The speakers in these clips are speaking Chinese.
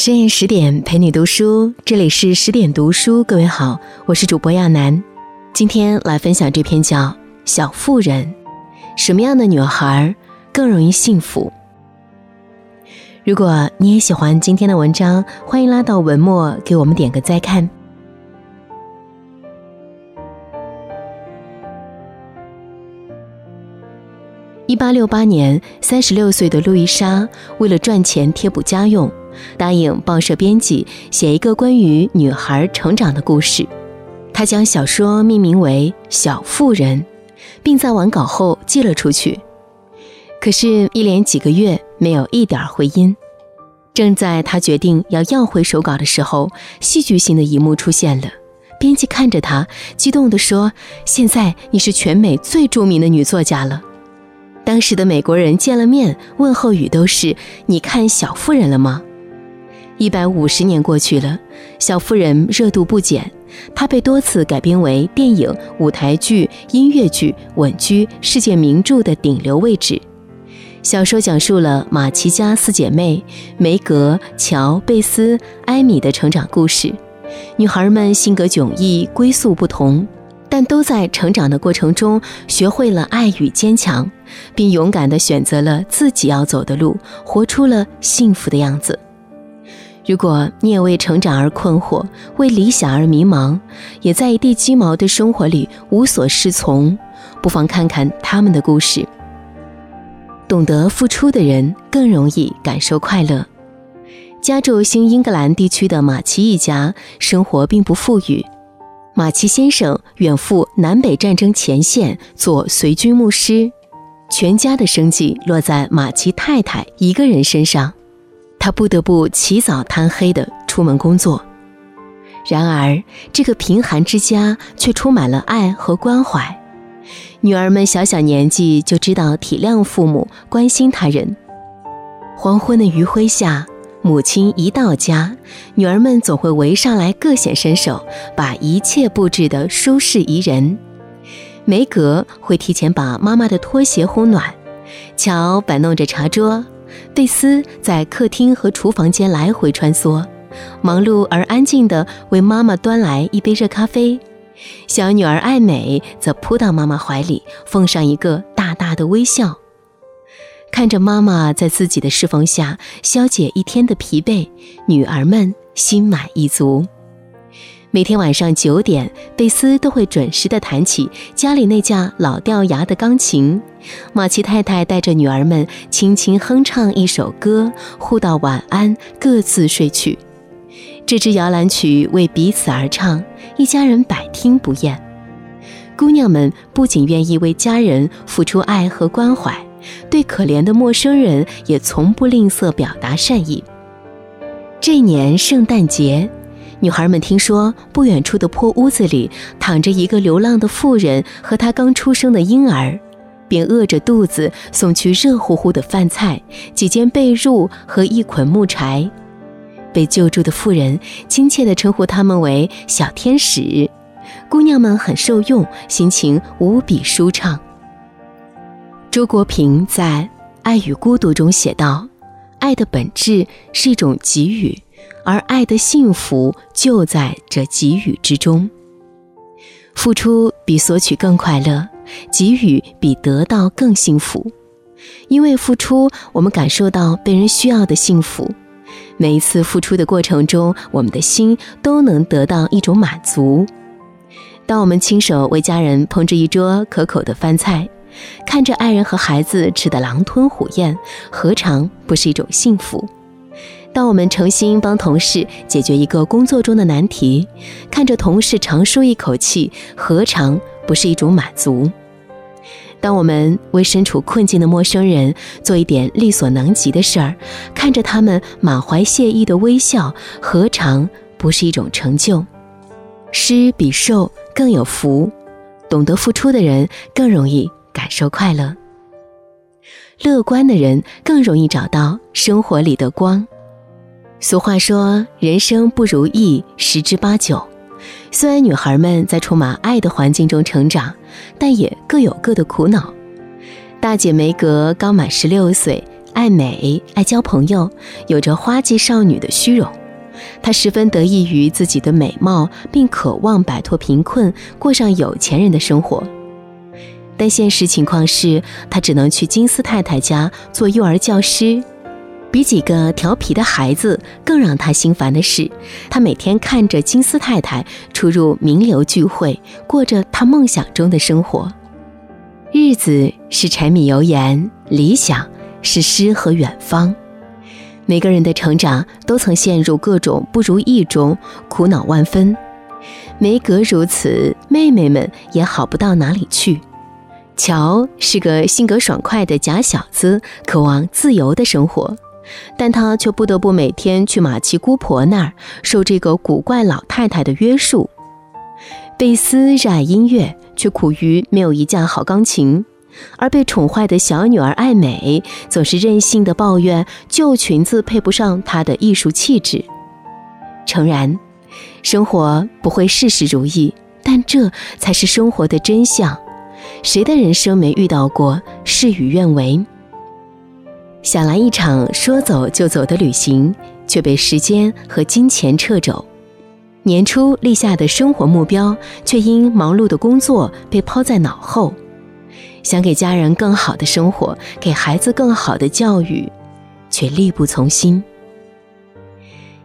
深夜十点陪你读书，这里是十点读书。各位好，我是主播亚楠，今天来分享这篇叫《小妇人》，什么样的女孩更容易幸福？如果你也喜欢今天的文章，欢迎拉到文末给我们点个再看。一八六八年，三十六岁的路易莎为了赚钱贴补家用。答应报社编辑写一个关于女孩成长的故事，他将小说命名为《小妇人》，并在完稿后寄了出去。可是，一连几个月没有一点回音。正在他决定要要回手稿的时候，戏剧性的一幕出现了。编辑看着他，激动地说：“现在你是全美最著名的女作家了。”当时的美国人见了面，问候语都是：“你看《小妇人》了吗？”一百五十年过去了，小妇人热度不减，它被多次改编为电影、舞台剧、音乐剧，稳居世界名著的顶流位置。小说讲述了马奇家四姐妹梅格、乔、贝斯、艾米的成长故事。女孩们性格迥异，归宿不同，但都在成长的过程中学会了爱与坚强，并勇敢地选择了自己要走的路，活出了幸福的样子。如果你也为成长而困惑，为理想而迷茫，也在一地鸡毛的生活里无所适从，不妨看看他们的故事。懂得付出的人更容易感受快乐。家住新英格兰地区的马奇一家生活并不富裕，马奇先生远赴南北战争前线做随军牧师，全家的生计落在马奇太太一个人身上。他不得不起早贪黑的出门工作，然而这个贫寒之家却充满了爱和关怀。女儿们小小年纪就知道体谅父母、关心他人。黄昏的余晖下，母亲一到家，女儿们总会围上来各显身手，把一切布置得舒适宜人。梅格会提前把妈妈的拖鞋烘暖，乔摆弄着茶桌。贝斯在客厅和厨房间来回穿梭，忙碌而安静地为妈妈端来一杯热咖啡。小女儿爱美则扑到妈妈怀里，奉上一个大大的微笑。看着妈妈在自己的侍奉下消解一天的疲惫，女儿们心满意足。每天晚上九点，贝斯都会准时地弹起家里那架老掉牙的钢琴。马奇太太带着女儿们轻轻哼唱一首歌，互道晚安，各自睡去。这支摇篮曲为彼此而唱，一家人百听不厌。姑娘们不仅愿意为家人付出爱和关怀，对可怜的陌生人也从不吝啬表达善意。这年圣诞节。女孩们听说不远处的破屋子里躺着一个流浪的妇人和她刚出生的婴儿，便饿着肚子送去热乎乎的饭菜、几件被褥和一捆木柴。被救助的妇人亲切地称呼他们为“小天使”。姑娘们很受用，心情无比舒畅。周国平在《爱与孤独》中写道：“爱的本质是一种给予。”而爱的幸福就在这给予之中。付出比索取更快乐，给予比得到更幸福。因为付出，我们感受到被人需要的幸福。每一次付出的过程中，我们的心都能得到一种满足。当我们亲手为家人烹制一桌可口的饭菜，看着爱人和孩子吃得狼吞虎咽，何尝不是一种幸福？当我们诚心帮同事解决一个工作中的难题，看着同事长舒一口气，何尝不是一种满足？当我们为身处困境的陌生人做一点力所能及的事儿，看着他们满怀谢意的微笑，何尝不是一种成就？施比受更有福，懂得付出的人更容易感受快乐。乐观的人更容易找到生活里的光。俗话说：“人生不如意十之八九。”虽然女孩们在充满爱的环境中成长，但也各有各的苦恼。大姐梅格刚满十六岁，爱美、爱交朋友，有着花季少女的虚荣。她十分得意于自己的美貌，并渴望摆脱贫困，过上有钱人的生活。但现实情况是，她只能去金丝太太家做幼儿教师。比几个调皮的孩子更让他心烦的是，他每天看着金丝太太出入名流聚会，过着他梦想中的生活。日子是柴米油盐，理想是诗和远方。每个人的成长都曾陷入各种不如意中，苦恼万分。梅格如此，妹妹们也好不到哪里去。乔是个性格爽快的假小子，渴望自由的生活，但他却不得不每天去马奇姑婆那儿，受这个古怪老太太的约束。贝斯热爱音乐，却苦于没有一架好钢琴。而被宠坏的小女儿爱美，总是任性的抱怨旧裙子配不上她的艺术气质。诚然，生活不会事事如意，但这才是生活的真相。谁的人生没遇到过事与愿违？想来一场说走就走的旅行，却被时间和金钱掣肘。年初立下的生活目标，却因忙碌的工作被抛在脑后。想给家人更好的生活，给孩子更好的教育，却力不从心。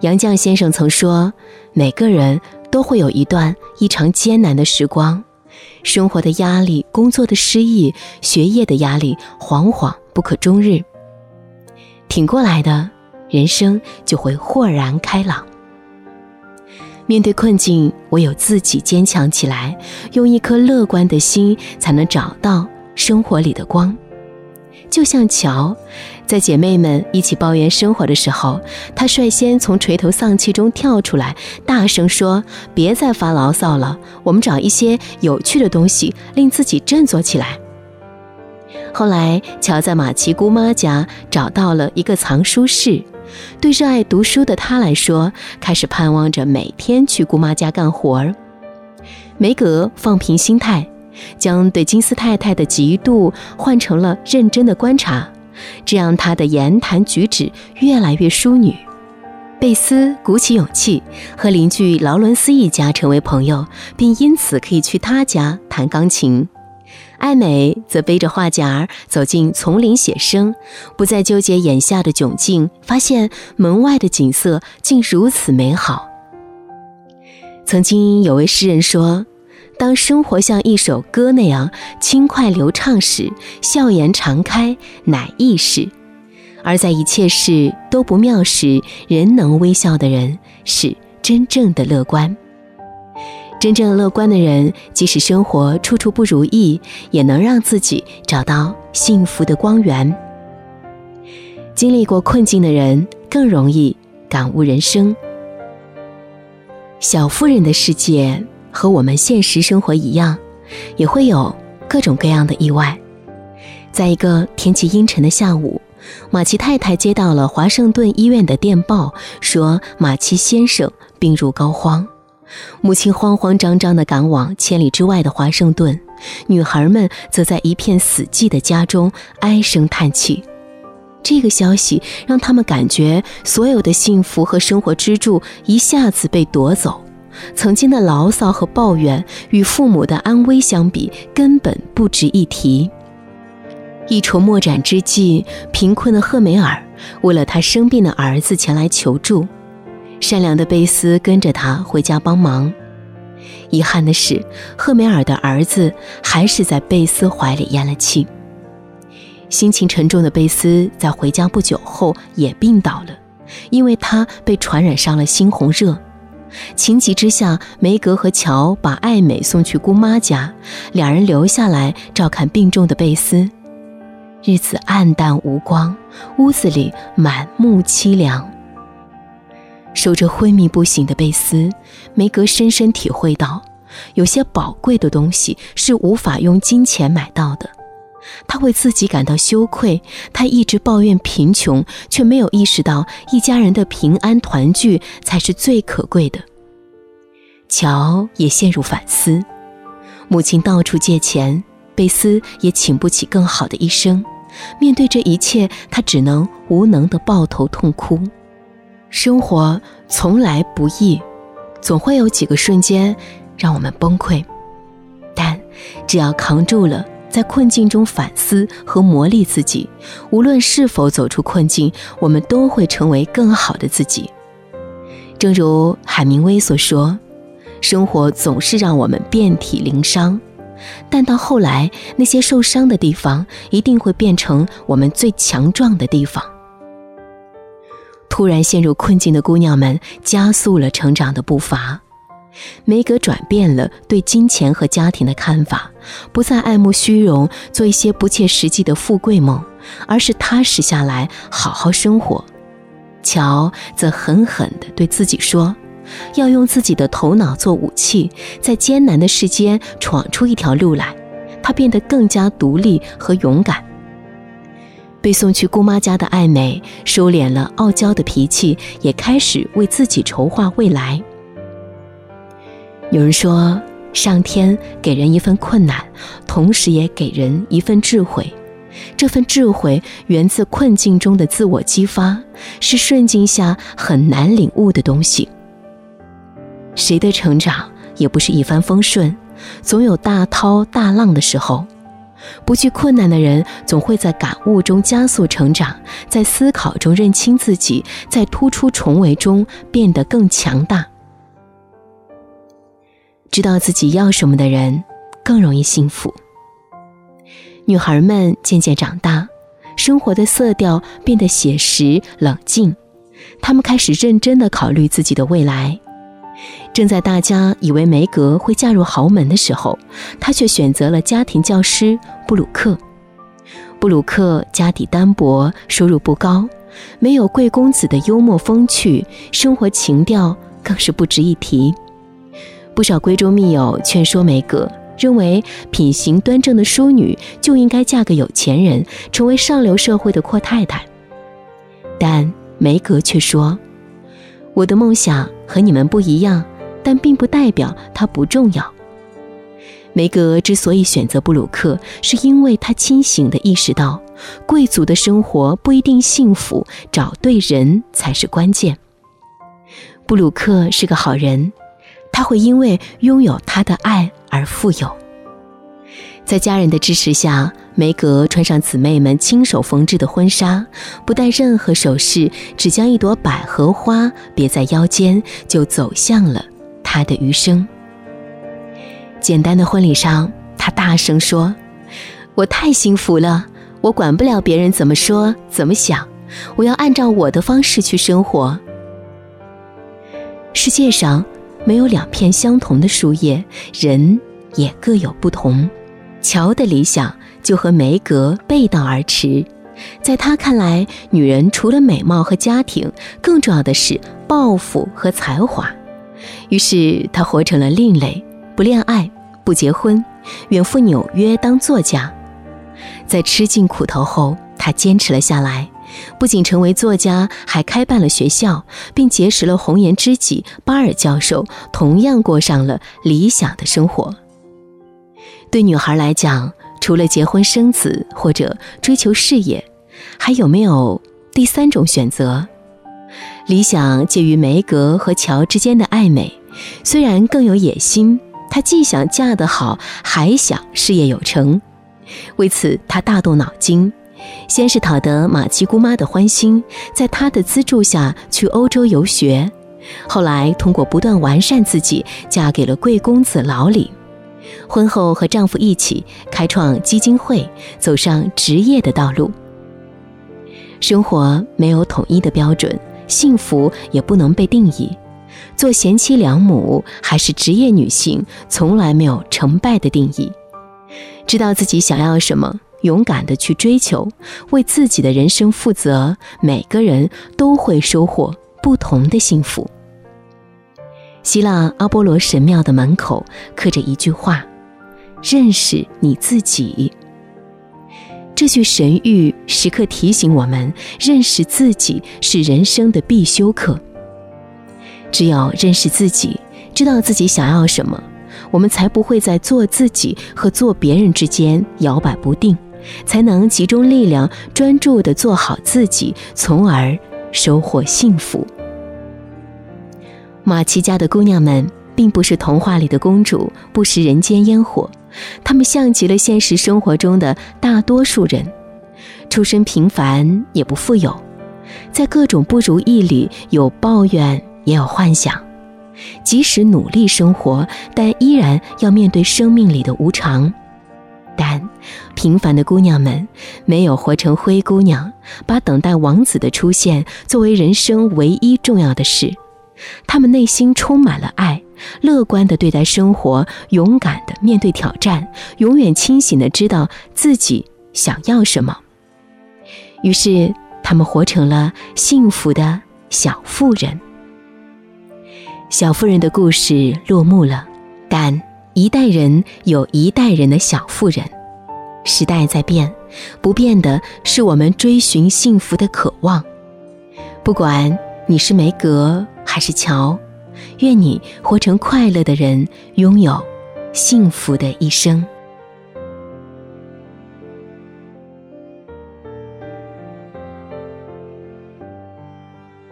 杨绛先生曾说：“每个人都会有一段异常艰难的时光，生活的压力、工作的失意、学业的压力，惶惶不可终日。挺过来的，人生就会豁然开朗。面对困境，唯有自己坚强起来，用一颗乐观的心，才能找到。”生活里的光，就像乔，在姐妹们一起抱怨生活的时候，她率先从垂头丧气中跳出来，大声说：“别再发牢骚了，我们找一些有趣的东西，令自己振作起来。”后来，乔在马奇姑妈家找到了一个藏书室，对热爱读书的他来说，开始盼望着每天去姑妈家干活儿。梅格放平心态。将对金丝太太的嫉妒换成了认真的观察，这样她的言谈举止越来越淑女。贝斯鼓起勇气和邻居劳伦斯一家成为朋友，并因此可以去他家弹钢琴。艾美则背着画夹走进丛林写生，不再纠结眼下的窘境，发现门外的景色竟如此美好。曾经有位诗人说。当生活像一首歌那样轻快流畅时，笑颜常开乃易事；而在一切事都不妙时，仍能微笑的人是真正的乐观。真正乐观的人，即使生活处处不如意，也能让自己找到幸福的光源。经历过困境的人，更容易感悟人生。小妇人的世界。和我们现实生活一样，也会有各种各样的意外。在一个天气阴沉的下午，马奇太太接到了华盛顿医院的电报，说马奇先生病入膏肓。母亲慌慌张张地赶往千里之外的华盛顿，女孩们则在一片死寂的家中唉声叹气。这个消息让他们感觉所有的幸福和生活支柱一下子被夺走。曾经的牢骚和抱怨，与父母的安危相比，根本不值一提。一筹莫展之际，贫困的赫梅尔为了他生病的儿子前来求助，善良的贝斯跟着他回家帮忙。遗憾的是，赫梅尔的儿子还是在贝斯怀里咽了气。心情沉重的贝斯在回家不久后也病倒了，因为他被传染上了猩红热。情急之下，梅格和乔把艾美送去姑妈家，两人留下来照看病重的贝斯。日子暗淡无光，屋子里满目凄凉。守着昏迷不醒的贝斯，梅格深深体会到，有些宝贵的东西是无法用金钱买到的。他为自己感到羞愧，他一直抱怨贫穷，却没有意识到一家人的平安团聚才是最可贵的。乔也陷入反思，母亲到处借钱，贝斯也请不起更好的医生，面对这一切，他只能无能的抱头痛哭。生活从来不易，总会有几个瞬间让我们崩溃，但只要扛住了，在困境中反思和磨砺自己，无论是否走出困境，我们都会成为更好的自己。正如海明威所说：“生活总是让我们遍体鳞伤。”但到后来，那些受伤的地方一定会变成我们最强壮的地方。突然陷入困境的姑娘们加速了成长的步伐。梅格转变了对金钱和家庭的看法，不再爱慕虚荣，做一些不切实际的富贵梦，而是踏实下来，好好生活。乔则狠狠地对自己说。要用自己的头脑做武器，在艰难的世间闯出一条路来。他变得更加独立和勇敢。被送去姑妈家的艾美收敛了傲娇的脾气，也开始为自己筹划未来。有人说，上天给人一份困难，同时也给人一份智慧。这份智慧源自困境中的自我激发，是顺境下很难领悟的东西。谁的成长也不是一帆风顺，总有大涛大浪的时候。不惧困难的人，总会在感悟中加速成长，在思考中认清自己，在突出重围中变得更强大。知道自己要什么的人，更容易幸福。女孩们渐渐长大，生活的色调变得写实冷静，她们开始认真的考虑自己的未来。正在大家以为梅格会嫁入豪门的时候，她却选择了家庭教师布鲁克。布鲁克家底单薄，收入不高，没有贵公子的幽默风趣，生活情调更是不值一提。不少闺中密友劝说梅格，认为品行端正的淑女就应该嫁个有钱人，成为上流社会的阔太太。但梅格却说。我的梦想和你们不一样，但并不代表它不重要。梅格之所以选择布鲁克，是因为他清醒地意识到，贵族的生活不一定幸福，找对人才是关键。布鲁克是个好人，他会因为拥有他的爱而富有。在家人的支持下，梅格穿上姊妹们亲手缝制的婚纱，不戴任何首饰，只将一朵百合花别在腰间，就走向了他的余生。简单的婚礼上，他大声说：“我太幸福了，我管不了别人怎么说怎么想，我要按照我的方式去生活。”世界上没有两片相同的树叶，人也各有不同。乔的理想就和梅格背道而驰，在他看来，女人除了美貌和家庭，更重要的是抱负和才华。于是他活成了另类，不恋爱，不结婚，远赴纽约当作家。在吃尽苦头后，他坚持了下来，不仅成为作家，还开办了学校，并结识了红颜知己巴尔教授，同样过上了理想的生活。对女孩来讲，除了结婚生子或者追求事业，还有没有第三种选择？理想介于梅格和乔之间的暧昧，虽然更有野心，她既想嫁得好，还想事业有成。为此，她大动脑筋，先是讨得马奇姑妈的欢心，在她的资助下去欧洲游学，后来通过不断完善自己，嫁给了贵公子老李。婚后和丈夫一起开创基金会，走上职业的道路。生活没有统一的标准，幸福也不能被定义。做贤妻良母还是职业女性，从来没有成败的定义。知道自己想要什么，勇敢的去追求，为自己的人生负责，每个人都会收获不同的幸福。希腊阿波罗神庙的门口刻着一句话：“认识你自己。”这句神谕时刻提醒我们，认识自己是人生的必修课。只有认识自己，知道自己想要什么，我们才不会在做自己和做别人之间摇摆不定，才能集中力量，专注地做好自己，从而收获幸福。马奇家的姑娘们并不是童话里的公主，不食人间烟火，她们像极了现实生活中的大多数人，出身平凡，也不富有，在各种不如意里有抱怨，也有幻想。即使努力生活，但依然要面对生命里的无常。但平凡的姑娘们没有活成灰姑娘，把等待王子的出现作为人生唯一重要的事。她们内心充满了爱，乐观地对待生活，勇敢地面对挑战，永远清醒地知道自己想要什么。于是，她们活成了幸福的小妇人。小妇人的故事落幕了，但一代人有一代人的小妇人。时代在变，不变的是我们追寻幸福的渴望。不管你是梅格还是乔，愿你活成快乐的人，拥有幸福的一生。